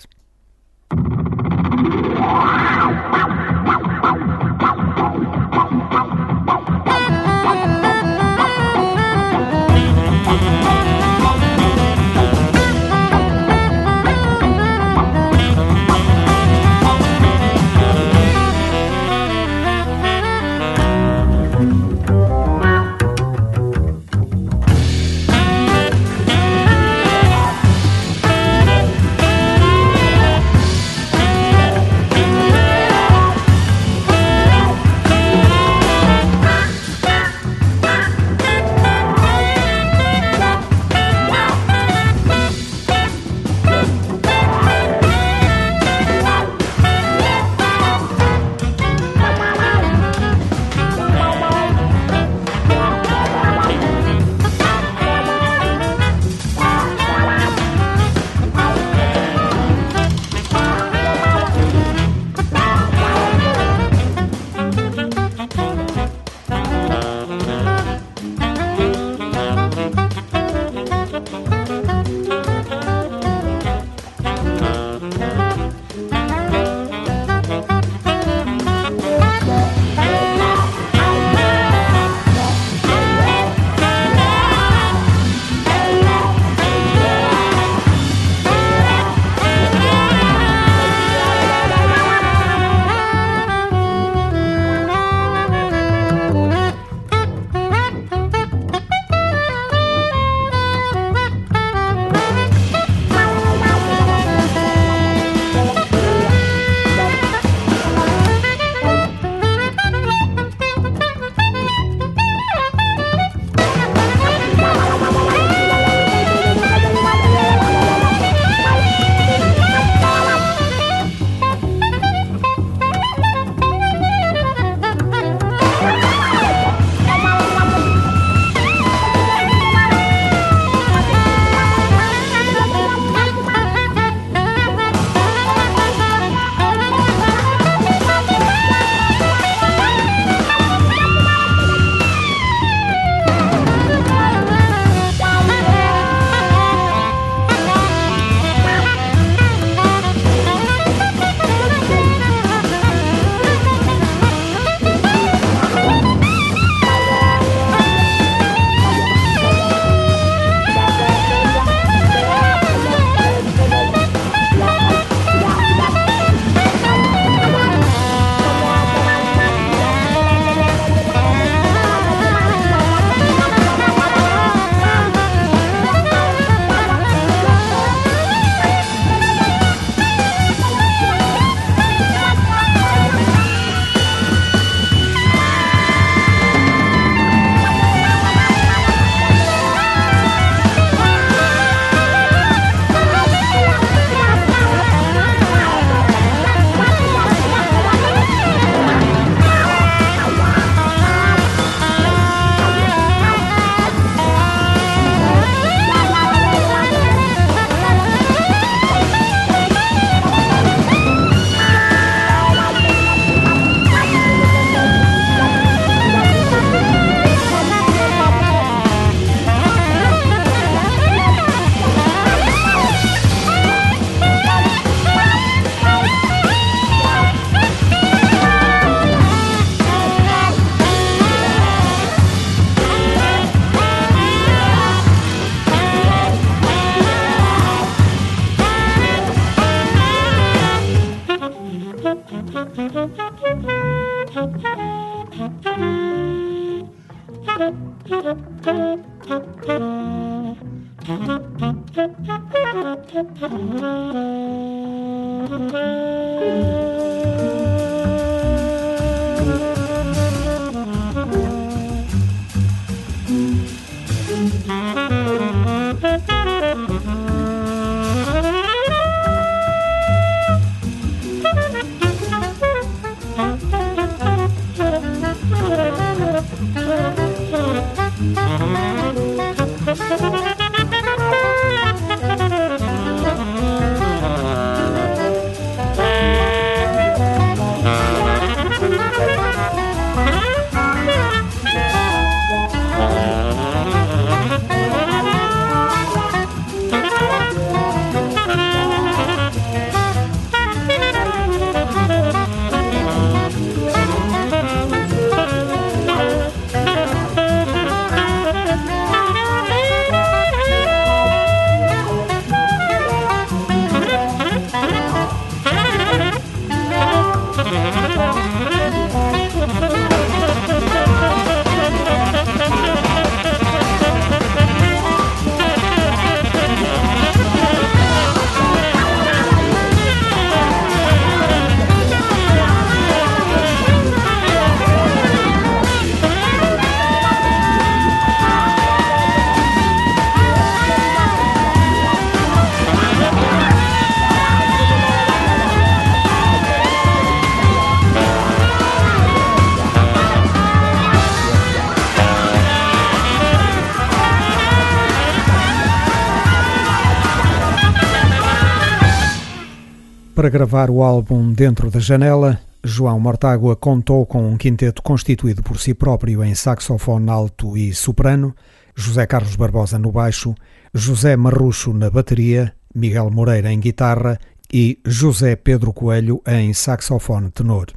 Para gravar o álbum Dentro da Janela, João Mortágua contou com um quinteto constituído por si próprio em saxofone alto e soprano, José Carlos Barbosa no baixo, José Marrucho na bateria, Miguel Moreira em guitarra e José Pedro Coelho em saxofone tenor.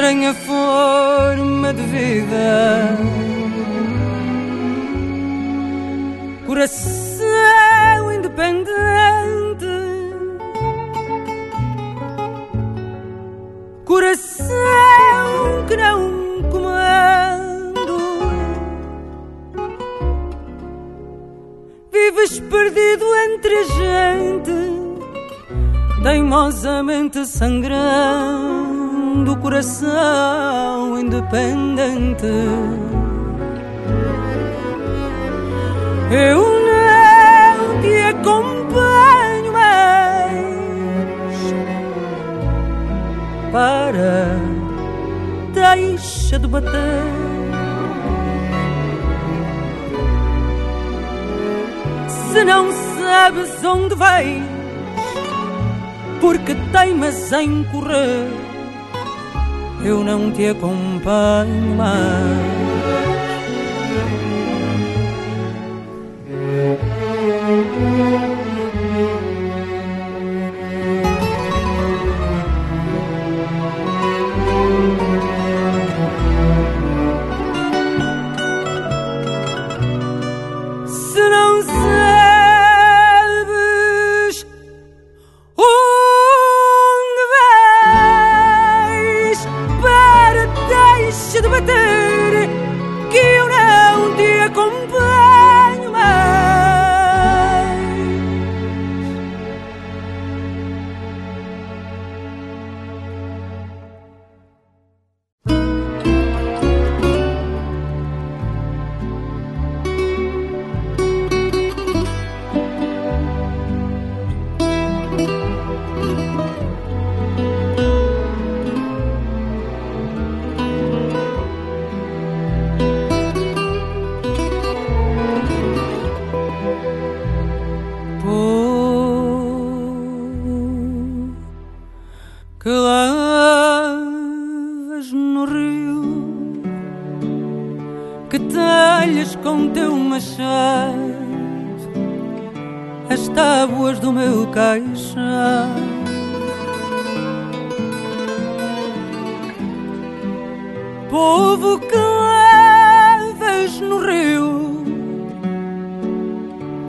Que coração independente. Eu não te acompanho mais para deixa de bater. Se não sabes onde vais, porque teimas em correr, eu não te acompanho. Do meu caixão. Povo que lavas no rio,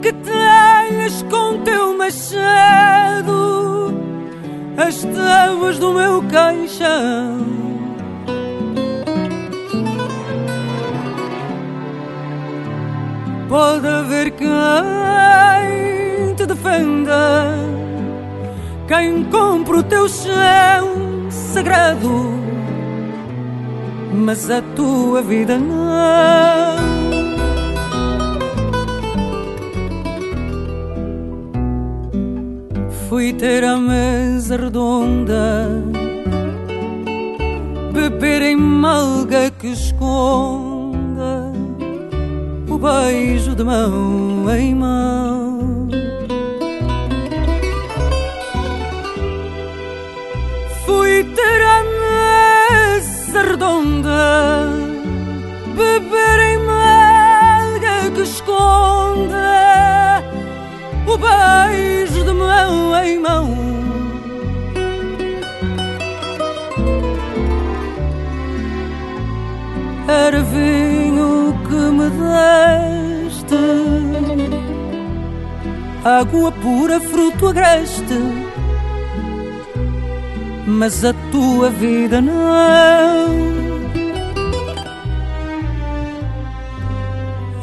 que talhas com teu machado as tábuas do meu caixão. Pode haver quem te defenda, quem compre o teu chão sagrado, mas a tua vida não. Fui ter a mesa redonda, beber em malga que esconda o beijo de mão em mão. Água pura, fruto agreste, mas a tua vida não.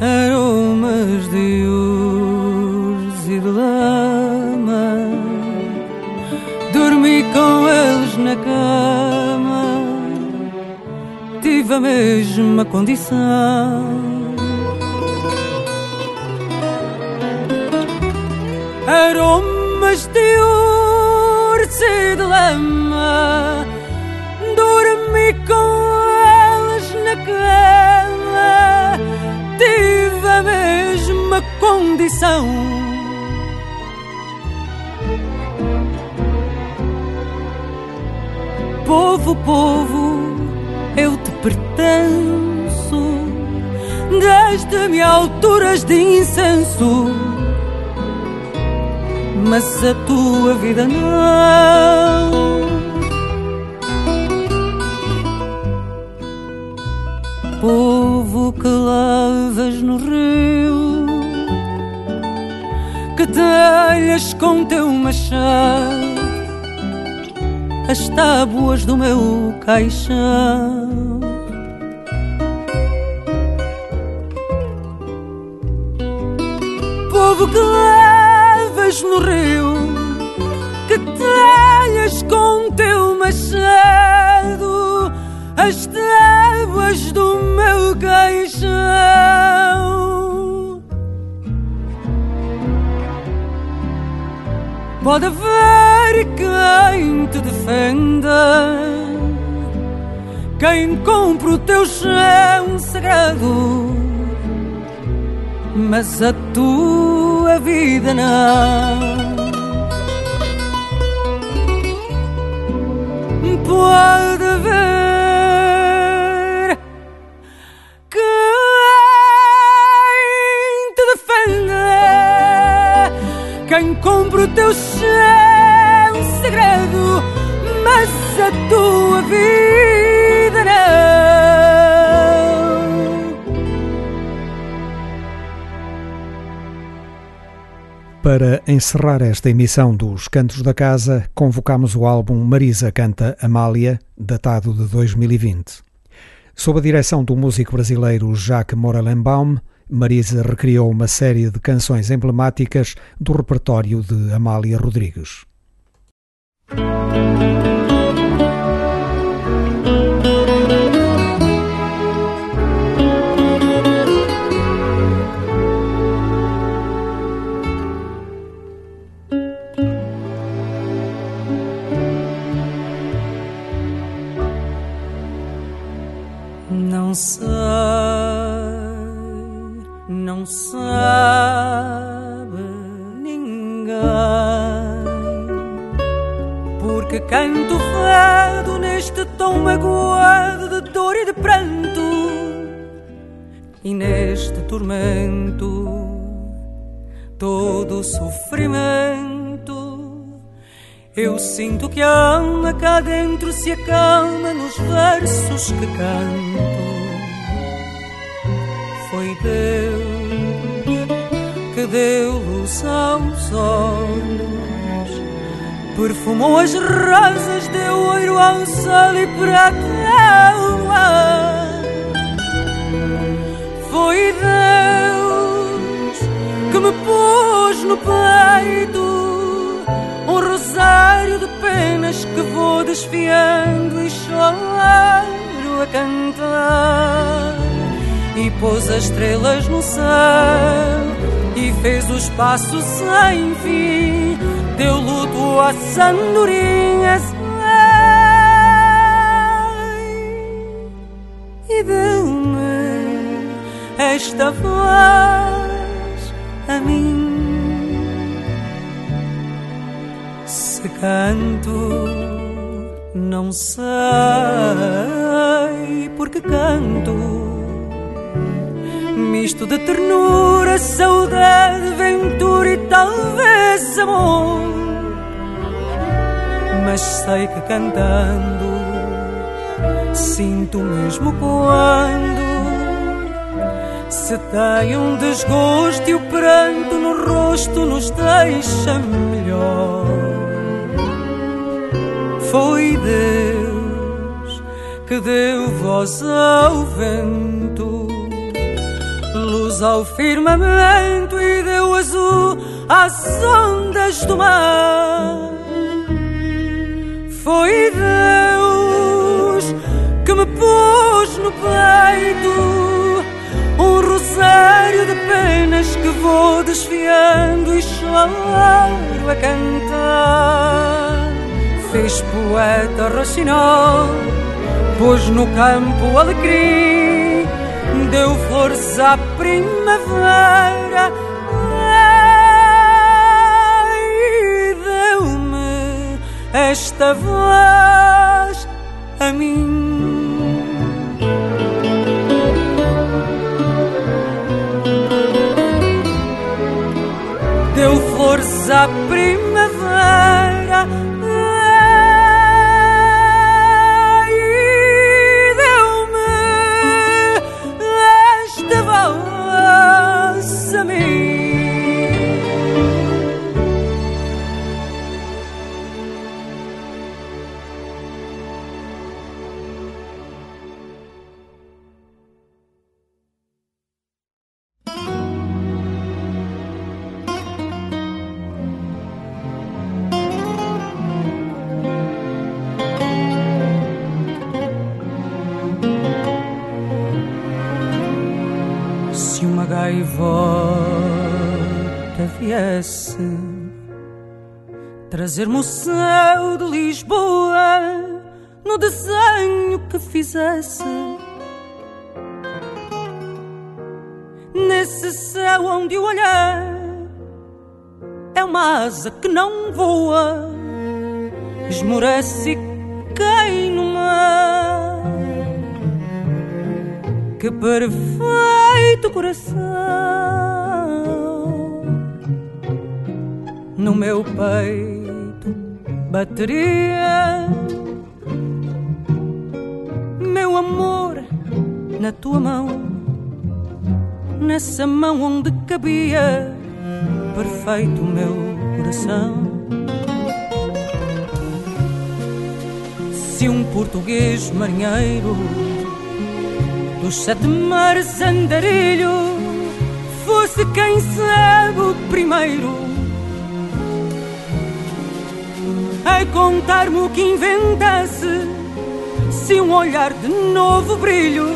Aromas de ursos e de lama, dormi com eles na cama, tive a mesma condição. Aromas de ser de lama. Dormi com elas na cama, tive a mesma condição. Povo, povo, eu te pertenço, desde-me alturas de incenso mas a tua vida não. Povo que lavas no rio, que telhas com teu machado as tábuas do meu caixão. Povo que no rio que telhas com teu machado as tábuas do meu caixão. Pode haver quem te defenda, quem compra o teu chão sagrado, mas a tua tua vida não. Pode encerrar esta emissão dos Cantos da Casa, convocamos o álbum Marisa Canta Amália, datado de 2020. Sob a direção do músico brasileiro Jacques Morelenbaum, Marisa recriou uma série de canções emblemáticas do repertório de Amália Rodrigues. Não sei, não sabe ninguém, porque canto fado neste tom magoado de dor e de pranto, e neste tormento todo sofrimento. Eu sinto que a alma cá dentro se acalma nos versos que canto foi Deus que deu luz aos olhos, perfumou as rosas, deu ouro ao sol e prata. Foi Deus que me pôs no peito um rosário de penas que vou desfiando e choro a cantar e pôs as estrelas no céu e fez os passos sem fim, deu luto às andorinhas e deu-me esta voz a mim. Se canto, não sei porque canto misto de ternura, saudade, ventura e talvez amor. Mas sei que cantando sinto mesmo quando se tem um desgosto e o pranto no rosto nos deixa melhor. Foi Deus que deu voz ao vento ao firmamento e deu azul às ondas do mar. Foi Deus que me pôs no peito um rosário de penas que vou desfiando e choro a cantar. fez poeta racinou, pôs no campo alegria, deu flores à primavera e deu-me esta voz a mim. Deu flores à primavera trazer-me o céu de Lisboa no desenho que fizesse. Nesse céu onde o olhar é uma asa que não voa, esmorece e cai no mar. Que perfeito coração no meu peito bateria. Meu amor, na tua mão, nessa mão onde cabia perfeito o meu coração. Se um português marinheiro dos sete mares andarilho fosse quem sabe o primeiro a contar-me o que inventasse. Se um olhar de novo brilho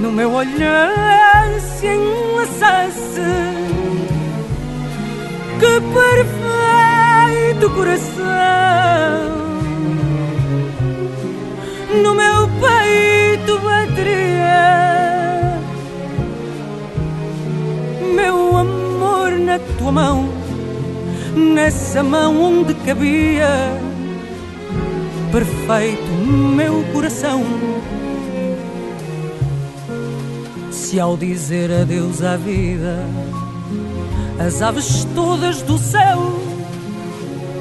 no meu olhar se enlaçasse. Que perfeito coração no meu peito bateria. Meu amor na tua mão nessa mão onde cabia perfeito meu coração. Se ao dizer adeus à vida, as aves todas do céu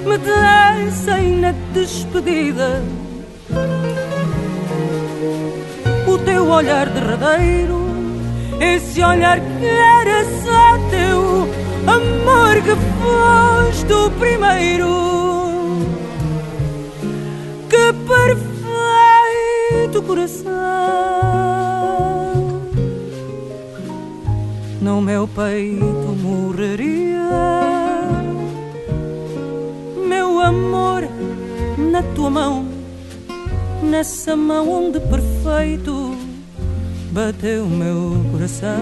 me descem na despedida, o teu olhar derradeiro, esse olhar que era só teu amor que foste o primeiro. Que perfeito coração no meu peito morreria. Meu amor na tua mão, nessa mão onde perfeito bateu meu coração.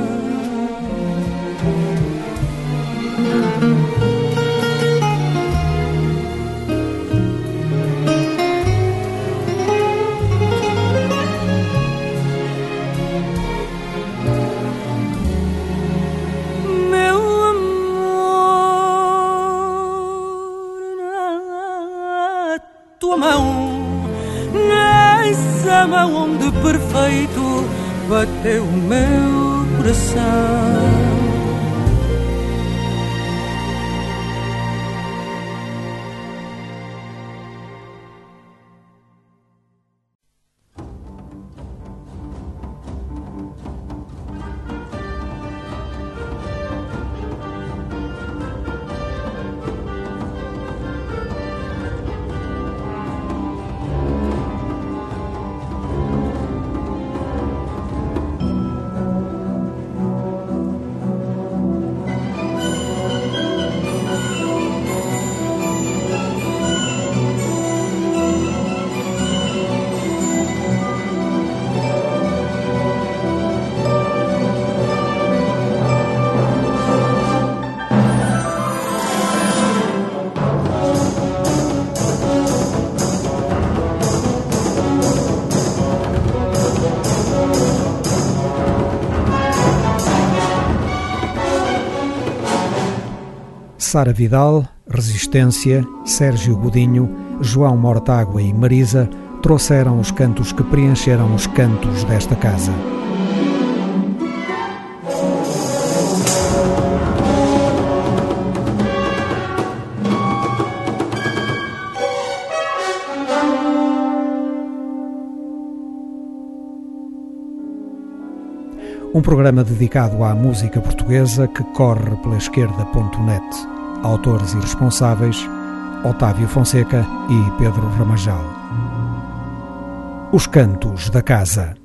Bateu o meu coração. Sara Vidal, Resistência, Sérgio Godinho, João Mortágua e Marisa trouxeram os cantos que preencheram os cantos desta casa. Um programa dedicado à música portuguesa que corre pela esquerda.net. Autores e responsáveis: Otávio Fonseca e Pedro Ramajal. Os Cantos da Casa.